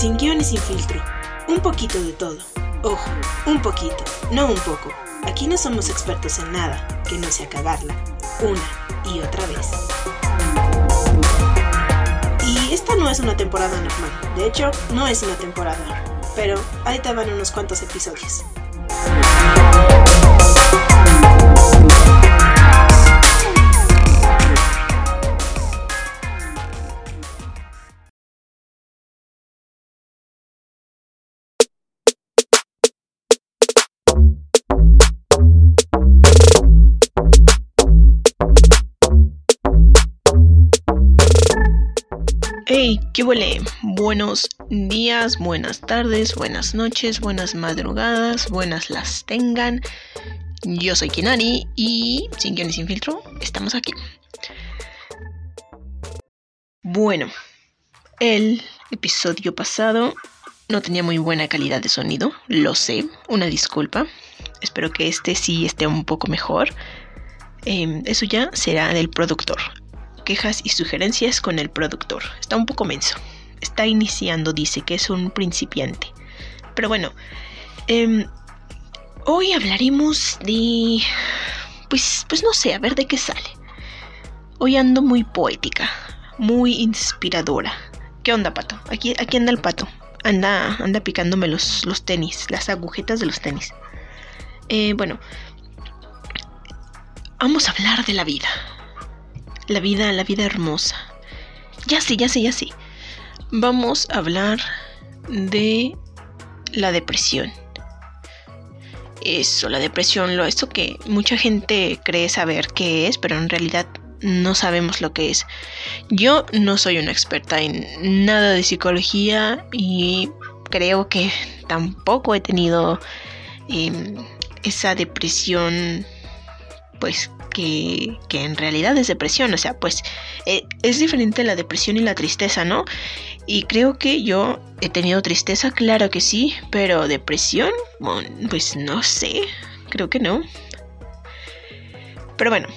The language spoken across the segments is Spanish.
Sin guion y sin filtro. Un poquito de todo. Ojo, un poquito, no un poco. Aquí no somos expertos en nada, que no sea cagarla, una y otra vez. Y esta no es una temporada normal, de hecho, no es una temporada, pero ahí te van unos cuantos episodios. Hey, ¿qué huele? Buenos días, buenas tardes, buenas noches, buenas madrugadas, buenas las tengan. Yo soy Kinari y sin guion y sin filtro, estamos aquí. Bueno, el episodio pasado no tenía muy buena calidad de sonido, lo sé, una disculpa. Espero que este sí esté un poco mejor. Em, eso ya será del productor quejas y sugerencias con el productor. Está un poco menso. Está iniciando, dice que es un principiante. Pero bueno, em, hoy hablaremos de... Pues, pues no sé, a ver de qué sale. Hoy ando muy poética, muy inspiradora. ¿Qué onda, pato? Aquí, aquí anda el pato. Anda, anda picándome los, los tenis, las agujetas de los tenis. Eh, bueno, vamos a hablar de la vida la vida, la vida hermosa. Ya sé, ya sé, ya sé. Vamos a hablar de la depresión. Eso, la depresión, lo esto que mucha gente cree saber qué es, pero en realidad no sabemos lo que es. Yo no soy una experta en nada de psicología y creo que tampoco he tenido em, esa depresión pues que, en realidad es depresión, o sea, pues eh, es diferente la depresión y la tristeza, ¿no? Y creo que yo he tenido tristeza, claro que sí, pero depresión, pues no sé, creo que no. Pero bueno,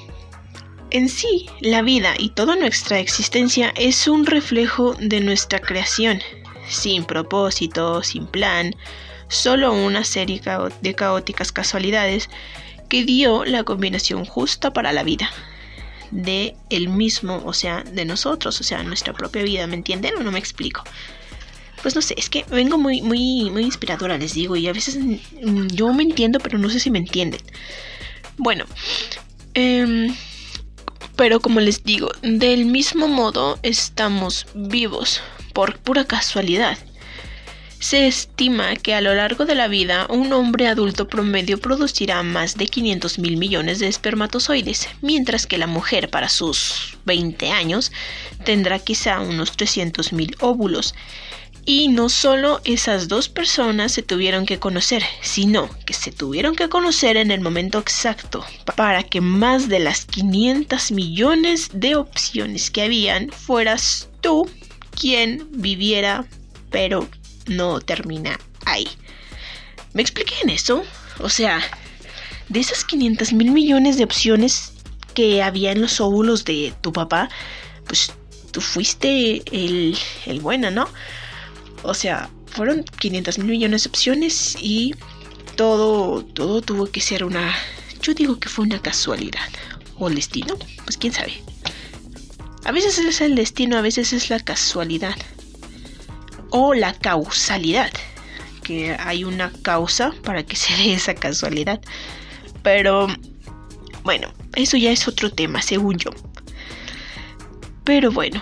en sí, la vida y toda nuestra existencia es un reflejo de nuestra creación, sin propósito, sin plan, solo una serie de caóticas casualidades que dio la combinación justa para la vida de el mismo, o sea, de nosotros, o sea, nuestra propia vida, ¿me entienden o no me explico? Pues no sé, es que vengo muy, muy, muy inspiradora, les digo, y a veces mm, yo me entiendo, pero no sé si me entienden. Bueno, em, pero como les digo, del mismo modo estamos vivos por pura casualidad. Se estima que a lo largo de la vida un hombre adulto promedio producirá más de 500 mil millones de espermatozoides, mientras que la mujer para sus 20 años tendrá quizá unos 300 mil óvulos. Y no solo esas dos personas se tuvieron que conocer, sino que se tuvieron que conocer en el momento exacto para que más de las 500 millones de opciones que habían fueras tú quien viviera, pero no termina ahí. ¿Me expliqué en eso? O sea, de esas 500 mil millones de opciones que había en los óvulos de tu papá, pues tú fuiste el, el bueno, ¿no? O sea, fueron 500 mil millones de opciones y todo, todo tuvo que ser una... Yo digo que fue una casualidad. ¿O el destino? Pues quién sabe. A veces es el destino, a veces es la casualidad o la causalidad, que hay una causa para que se dé esa casualidad. Pero bueno, eso ya es otro tema, según yo. Pero bueno,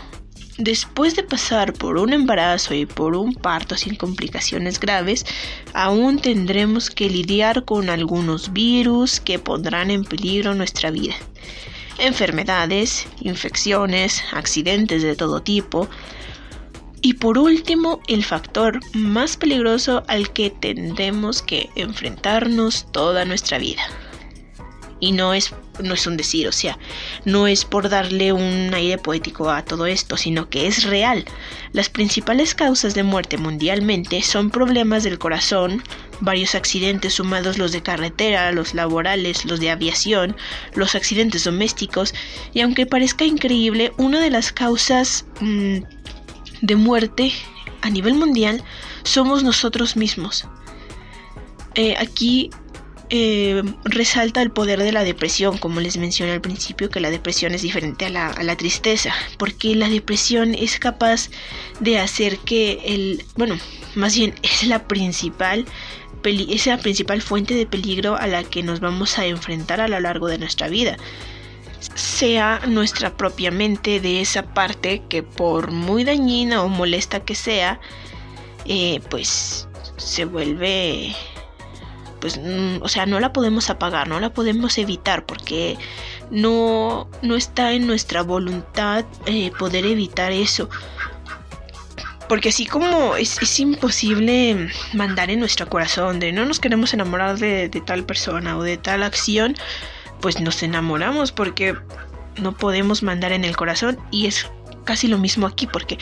después de pasar por un embarazo y por un parto sin complicaciones graves, aún tendremos que lidiar con algunos virus que pondrán en peligro nuestra vida. Enfermedades, infecciones, accidentes de todo tipo, y por último, el factor más peligroso al que tendremos que enfrentarnos toda nuestra vida. Y no es, no es un decir, o sea, no es por darle un aire poético a todo esto, sino que es real. Las principales causas de muerte mundialmente son problemas del corazón, varios accidentes sumados los de carretera, los laborales, los de aviación, los accidentes domésticos, y aunque parezca increíble, una de las causas... Mm, de muerte a nivel mundial somos nosotros mismos. Eh, aquí eh, resalta el poder de la depresión, como les mencioné al principio, que la depresión es diferente a la, a la, tristeza, porque la depresión es capaz de hacer que el, bueno, más bien es la principal es la principal fuente de peligro a la que nos vamos a enfrentar a lo largo de nuestra vida. Sea nuestra propia mente de esa parte que por muy dañina o molesta que sea, eh, pues se vuelve pues mm, o sea no la podemos apagar no la podemos evitar porque no no está en nuestra voluntad eh, poder evitar eso. Porque así como es, imposible mandar en nuestro corazón de no nos queremos enamorar de, tal persona o de tal acción, pues nos enamoramos porque no podemos mandar en el corazón y es casi lo mismo aquí porque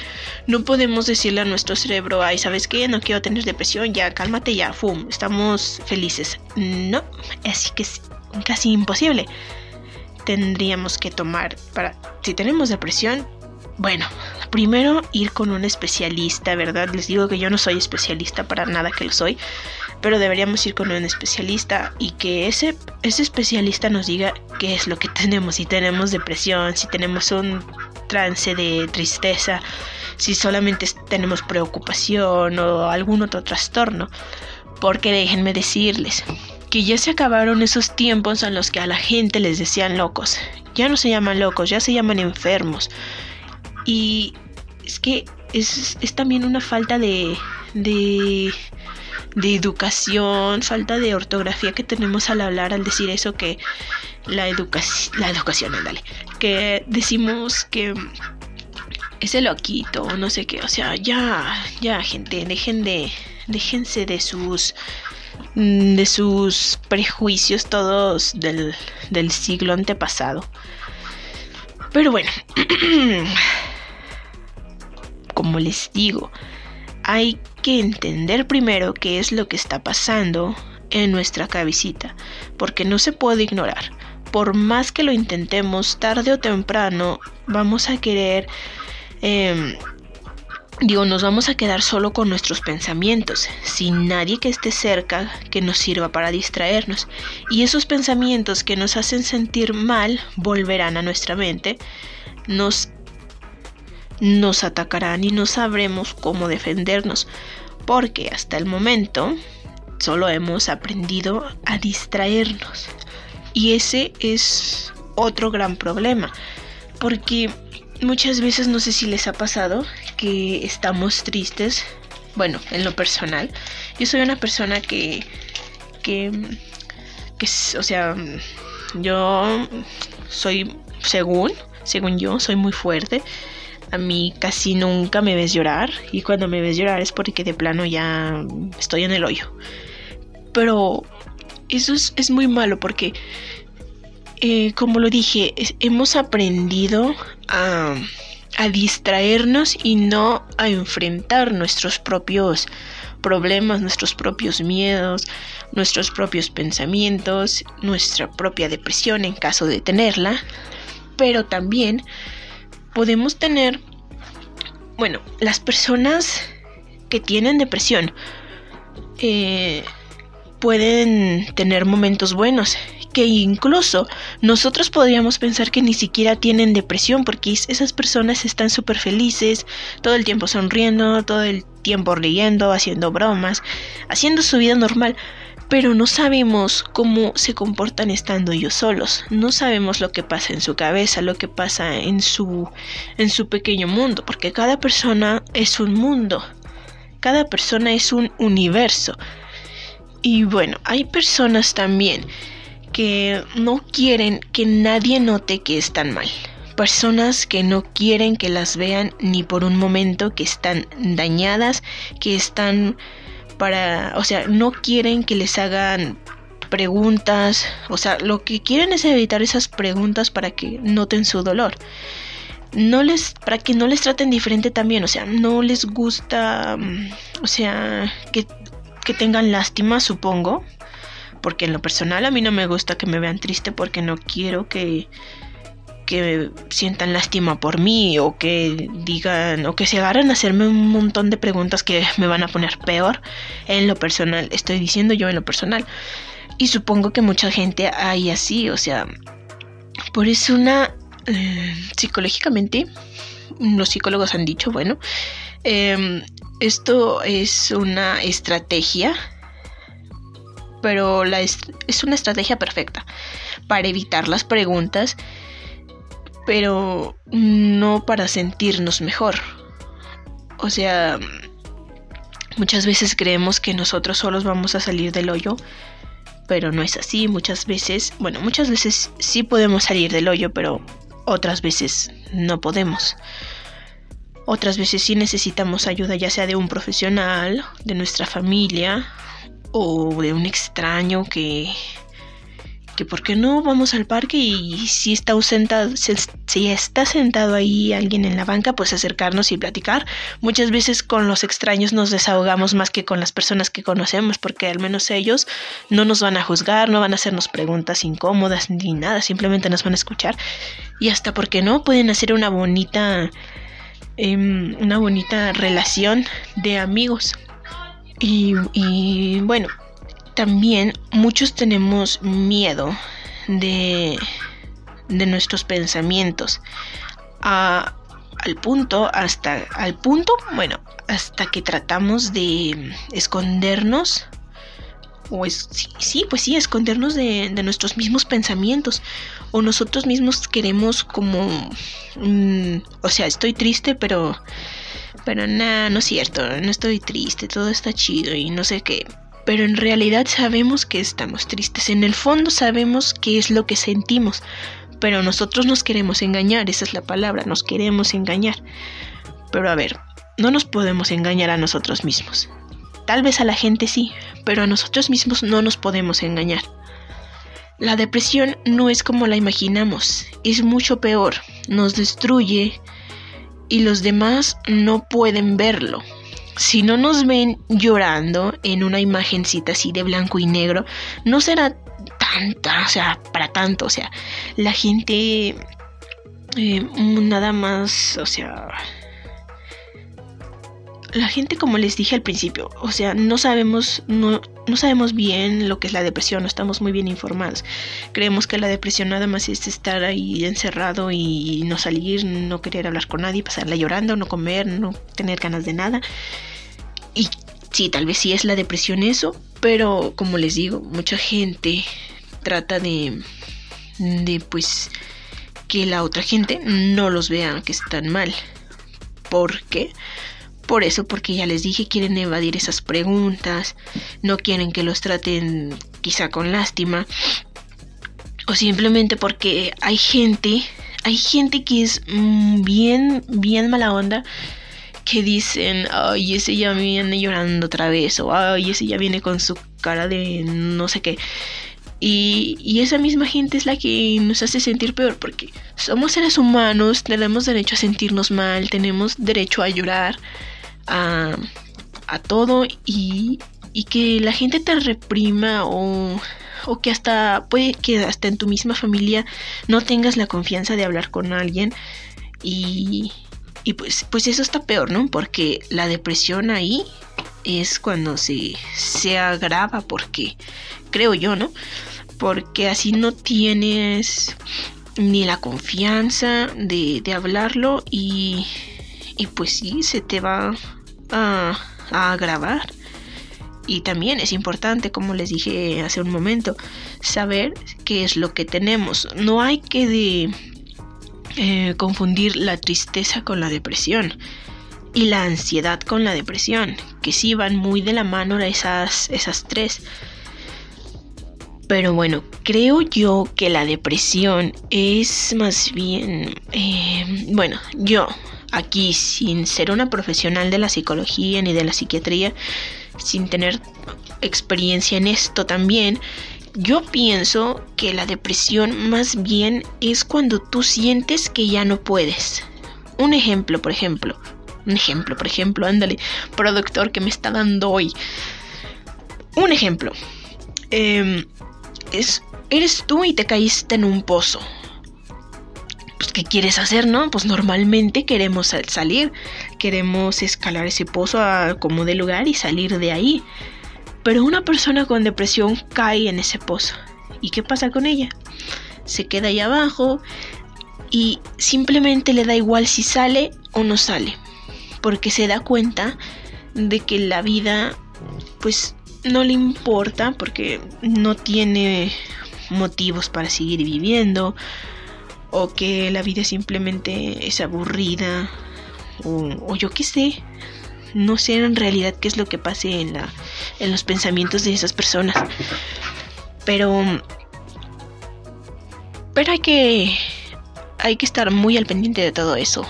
no podemos decirle a nuestro cerebro, ay, ¿sabes qué? No quiero tener depresión, ya cálmate, ya, fum, estamos felices. No, así que es casi imposible. Tendríamos que tomar para, si tenemos depresión, bueno, primero ir con un especialista, ¿verdad? Les digo que yo no soy especialista para nada que lo soy, pero deberíamos ir con un especialista y que ese, ese especialista nos diga qué es lo que tenemos, si tenemos depresión, si tenemos un trance de tristeza, si solamente tenemos preocupación o algún otro trastorno. Porque déjenme decirles que ya se acabaron esos tiempos en los que a la gente les decían locos. Ya no se llaman locos, ya se llaman enfermos. Y es que es, también una falta de, de, de educación, falta de ortografía que tenemos al hablar, al decir eso que la educación, la educación, dale, que decimos que ese loquito, no sé qué, o sea, ya, ya, gente, dejen de, déjense de sus, de sus prejuicios todos del, del siglo antepasado. Pero bueno, como les digo, hay que entender primero qué es lo que está pasando en nuestra cabecita, porque no se puede ignorar. Por más que lo intentemos, tarde o temprano vamos a querer, eh, digo, nos vamos a quedar solo con nuestros pensamientos, sin nadie que esté cerca que nos sirva para distraernos. Y esos pensamientos que nos hacen sentir mal volverán a nuestra mente, nos nos atacarán y no sabremos cómo defendernos, porque hasta el momento solo hemos aprendido a distraernos. Y ese es otro gran problema, porque muchas veces no sé si les ha pasado que estamos tristes, bueno, en lo personal, yo soy una persona que, que, que o sea, yo soy, según, según yo, soy muy fuerte a mí casi nunca me ves llorar y cuando me ves llorar es porque de plano ya estoy en el hoyo. Pero eso es, muy malo porque, eh, como lo dije, hemos aprendido a, a distraernos y no a enfrentar nuestros propios problemas, nuestros propios miedos, nuestros propios pensamientos, nuestra propia depresión en caso de tenerla, pero también podemos tener, bueno, las personas que tienen depresión eh, pueden tener momentos buenos, que incluso nosotros podríamos pensar que ni siquiera tienen depresión porque esas personas están súper felices, todo el tiempo sonriendo, todo el tiempo riendo, haciendo bromas, haciendo su vida normal, pero no sabemos cómo se comportan estando ellos solos, no sabemos lo que pasa en su cabeza, lo que pasa en su en su pequeño mundo, porque cada persona es un mundo, cada persona es un universo. Y bueno, hay personas también que no quieren que nadie note que están mal. Personas que no quieren que las vean ni por un momento, que están dañadas, que están para, o sea, no quieren que les hagan preguntas, o sea, lo que quieren es evitar esas preguntas para que noten su dolor. No les para que no les traten diferente también, o sea, no les gusta, mm, o sea, que, que tengan lástima, supongo, porque en lo personal a mí no me gusta que me vean triste porque no quiero que que sientan lástima por mí o que digan o que se agarren a hacerme un montón de preguntas que me van a poner peor en lo personal. Estoy diciendo yo en lo personal. Y supongo que mucha gente hay así, o sea, por eso una eh, psicológicamente los psicólogos han dicho, bueno, em, esto es una estrategia, pero la es una estrategia perfecta para evitar las preguntas, pero no para sentirnos mejor. O sea, muchas veces creemos que nosotros solos vamos a salir del hoyo, pero no es así. Muchas veces, bueno, muchas veces sí podemos salir del hoyo, pero otras veces no podemos. Otras veces sí necesitamos ayuda, ya sea de un profesional, de nuestra familia o de un extraño que que por qué no vamos al parque y si está sentado, si está sentado ahí alguien en la banca, pues acercarnos y platicar. Muchas veces con los extraños nos desahogamos más que con las personas que conocemos, porque al menos ellos no nos van a juzgar, no van a hacernos preguntas incómodas ni nada, simplemente nos van a escuchar y hasta porque no pueden hacer una bonita em, una bonita relación de amigos. Y bueno, también muchos tenemos miedo de, de nuestros pensamientos. al punto, hasta al punto, bueno, hasta que tratamos de escondernos. O es, sí, pues sí, escondernos de, de, nuestros mismos pensamientos. O nosotros mismos queremos como... Mm, o sea, estoy triste, pero... Pero nada, no es cierto, no estoy triste, todo está chido y no sé qué pero en realidad sabemos que estamos tristes. En el fondo sabemos qué es lo que sentimos, pero nosotros nos queremos engañar, esa es la palabra, nos queremos engañar. Pero a ver, no nos podemos engañar a nosotros mismos. Tal vez a la gente sí, pero a nosotros mismos no nos podemos engañar. La depresión no es como la imaginamos, es mucho peor, nos destruye y los demás no pueden verlo, si no nos ven llorando en una imagencita así de blanco y negro, no será tanta, o sea, para tanto, o sea, la gente eh, nada más, o sea, la gente como les dije al principio, o sea, no sabemos, no, no sabemos bien lo que es la depresión, no estamos muy bien informados. Creemos que la depresión nada más es estar ahí encerrado y no salir, no querer hablar con nadie, pasarla llorando, no comer, no tener ganas de nada. Sí, tal vez sí es la depresión eso, pero como les digo, mucha gente trata de, de pues, que la otra gente no los vea que están mal. ¿Por qué? Por eso, porque ya les dije, quieren evadir esas preguntas, no quieren que los traten quizá con lástima, o simplemente porque hay gente, hay gente que es mm, bien, bien mala onda que dicen, ay, ese ya viene llorando otra vez, o ay, ese ya viene con su cara de no sé qué. Y, y, esa misma gente es la que nos hace sentir peor porque somos seres humanos, tenemos derecho a sentirnos mal, tenemos derecho a llorar, a, a todo y, y, que la gente te reprima o, o que hasta puede que hasta en tu misma familia no tengas la confianza de hablar con alguien y, y pues, pues eso está peor, ¿no? Porque la depresión ahí es cuando se, se agrava, porque creo yo, ¿no? Porque así no tienes ni la confianza de, de hablarlo y, y, pues sí, se te va a, a agravar. Y también es importante, como les dije hace un momento, saber qué es lo que tenemos. No hay que de eh, confundir la tristeza con la depresión y la ansiedad con la depresión, que sí van muy de la mano esas, esas tres. Pero bueno, creo yo que la depresión es más bien, eh, bueno, yo aquí sin ser una profesional de la psicología ni de la psiquiatría, sin tener experiencia en esto también, yo pienso que la depresión más bien es cuando tú sientes que ya no puedes. Un ejemplo, por ejemplo. Un ejemplo, por ejemplo, ándale, productor que me está dando hoy. Un ejemplo. Em, es, eres tú y te caíste en un pozo. ¿qué quieres hacer, no? Pues normalmente queremos salir, queremos escalar ese pozo a como de lugar y salir de ahí. Pero una persona con depresión cae en ese pozo. ¿Y qué pasa con ella? Se queda ahí abajo y simplemente le da igual si sale o no sale. Porque se da cuenta de que la vida pues no le importa porque no tiene motivos para seguir viviendo o que la vida simplemente es aburrida o, yo qué sé no sé en realidad qué es lo que pase en la en los pensamientos de esas personas pero pero hay que hay que estar muy al pendiente de todo eso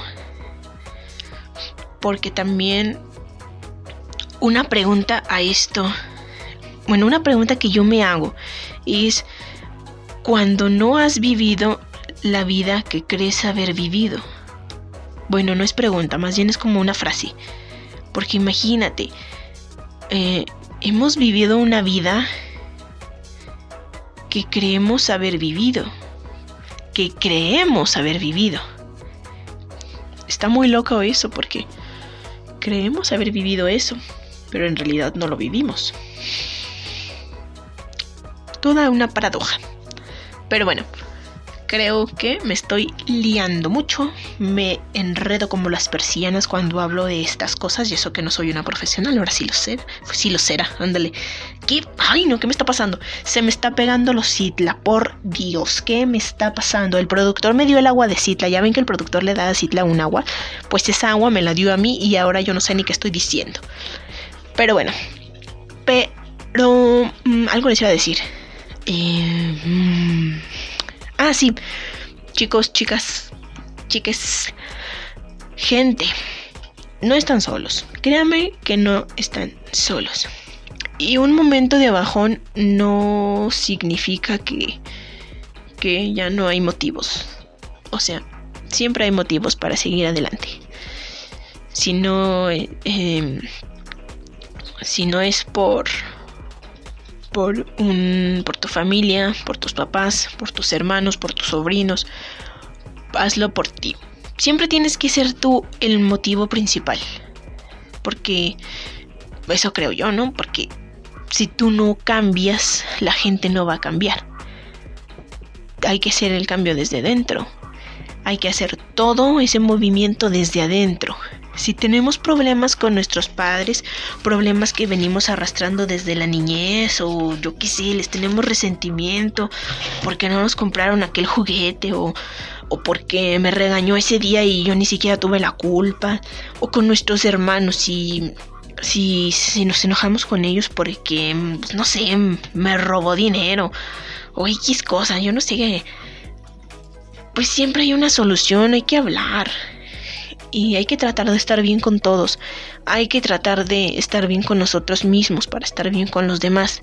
porque también una pregunta a esto bueno una pregunta que yo me hago es cuando no has vivido la vida que crees haber vivido. Bueno, no es pregunta, más bien es como una frase. Porque imagínate, eh, hemos vivido una vida que creemos haber vivido. Que creemos haber vivido. Está muy loco eso porque creemos haber vivido eso, pero en realidad no lo vivimos. Toda una paradoja. Pero bueno, creo que me estoy liando mucho, me enredo como las persianas cuando hablo de estas cosas y eso que no soy una profesional, ahora sí lo sé, sí lo será, ándale. ¿Qué? Ay, no, ¿qué me está pasando? Se me está pegando los Citla, por Dios, ¿qué me está pasando? El productor me dio el agua de Citla, ya ven que el productor le da a Citla un agua, pues esa agua me la dio a mí y ahora yo no sé ni qué estoy diciendo. Pero bueno, pero mm, algo les iba a decir. Eh, mm, Ah, sí. Chicos, chicas, chiques, gente, no están solos. Créame que no están solos. Y un momento de bajón no significa que, que ya no hay motivos. O sea, siempre hay motivos para seguir adelante. Si no, eh, em, si no es por por, tu familia, por tus papás, por tus hermanos, por tus sobrinos. Hazlo por ti. Siempre tienes que ser tú el motivo principal. Porque eso creo yo, ¿no? Porque si tú no cambias, la gente no va a cambiar. Hay que hacer el cambio desde dentro. Hay que hacer todo ese movimiento desde adentro. Si tenemos problemas con nuestros padres, problemas que venimos arrastrando desde la niñez o yo qué sé, les tenemos resentimiento porque no nos compraron aquel juguete o, o porque me regañó ese día y yo ni siquiera tuve la culpa, o con nuestros hermanos si si, si nos enojamos con ellos porque, pues, no sé, me robó dinero o X cosa, yo no sé, pues siempre hay una solución, hay que hablar y hay que tratar de estar bien con todos. Hay que tratar de estar bien con nosotros mismos para estar bien con los demás.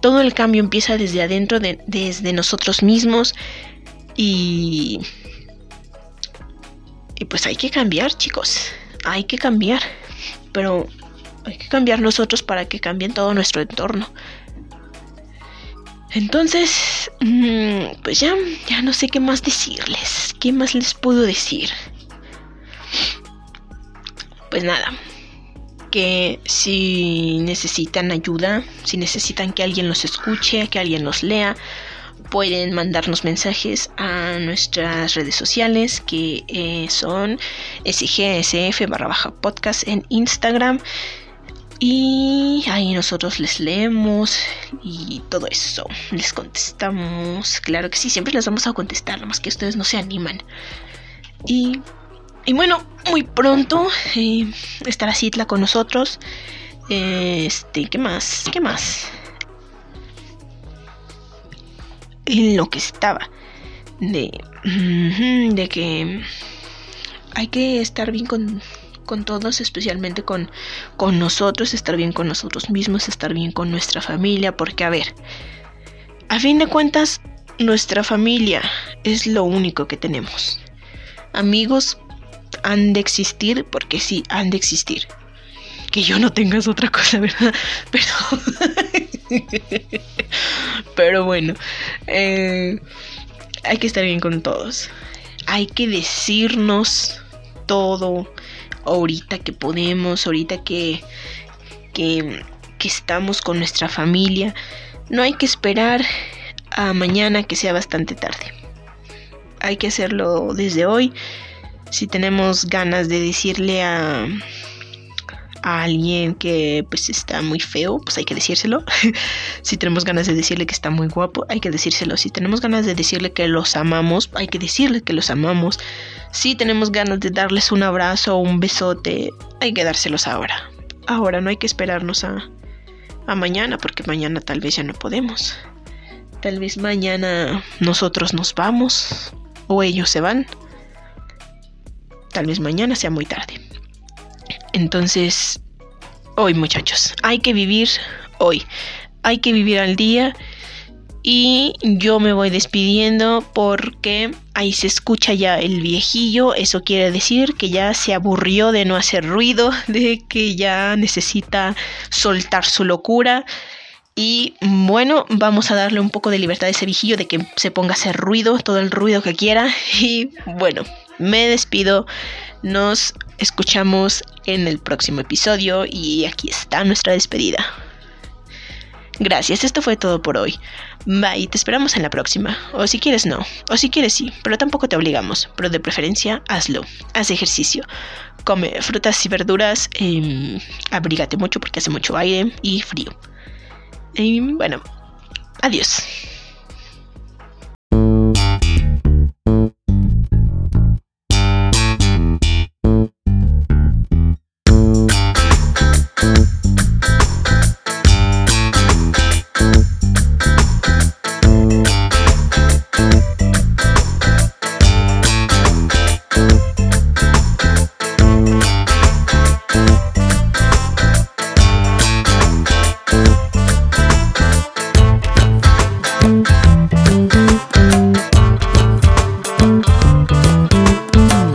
Todo el cambio empieza desde adentro, de, desde nosotros mismos y... Y pues hay que cambiar, chicos. Hay que cambiar. Pero hay que cambiar nosotros para que cambien todo nuestro entorno. Entonces, mm, pues ya, ya no sé qué más decirles. ¿Qué más les puedo decir? Pues nada, que si necesitan ayuda, si necesitan que alguien los escuche, que alguien los lea, pueden mandarnos mensajes a nuestras redes sociales que eh, son sgsf barra podcast en Instagram. Y ahí nosotros les leemos y todo eso. Les contestamos. Claro que sí siempre les vamos a contestar más que ustedes no se animan. Y y bueno, muy pronto eh, estará Citla con nosotros. Este, ¿qué más? ¿Qué más? En lo que estaba. De, de que hay que estar bien con, con todos, especialmente con, con nosotros, estar bien con nosotros mismos, estar bien con nuestra familia, porque a ver, a fin de cuentas, nuestra familia es lo único que tenemos. Amigos han de existir porque sí, han de existir. Que yo no tengas otra cosa, ¿verdad? Pero... Pero bueno, eh, hay que estar bien con todos. hay que decirnos todo ahorita que podemos, ahorita que, que, que estamos con nuestra familia. No hay que esperar a mañana que sea bastante tarde. Hay que hacerlo desde hoy. Si tenemos ganas de decirle a, alguien que pues está muy feo, pues hay que decírselo. si tenemos ganas de decirle que está muy guapo, hay que decírselo. Si tenemos ganas de decirle que los amamos, hay que decirle que los amamos. Si tenemos ganas de darles un abrazo o un besote, hay que dárselos ahora. Ahora no hay que esperarnos a, a mañana, porque mañana tal vez ya no podemos. Tal vez mañana nosotros nos vamos o ellos se van. Tal vez mañana sea muy tarde. Entonces, hoy muchachos, hay que vivir hoy. Hay que vivir al día. Y yo me voy despidiendo porque ahí se escucha ya el viejillo. Eso quiere decir que ya se aburrió de no hacer ruido, de que ya necesita soltar su locura. Y bueno, vamos a darle un poco de libertad a ese viejillo de que se ponga a hacer ruido, todo el ruido que quiera. Y bueno, me despido. Nos escuchamos en el próximo episodio y aquí está nuestra despedida. Gracias, esto fue todo por hoy. Bye, te esperamos en la próxima. O si quieres no, o si quieres sí, pero tampoco te obligamos, pero de preferencia hazlo. Haz ejercicio. Come frutas y verduras, eh, abrígate mucho porque hace mucho aire y frío. Y bueno, adiós.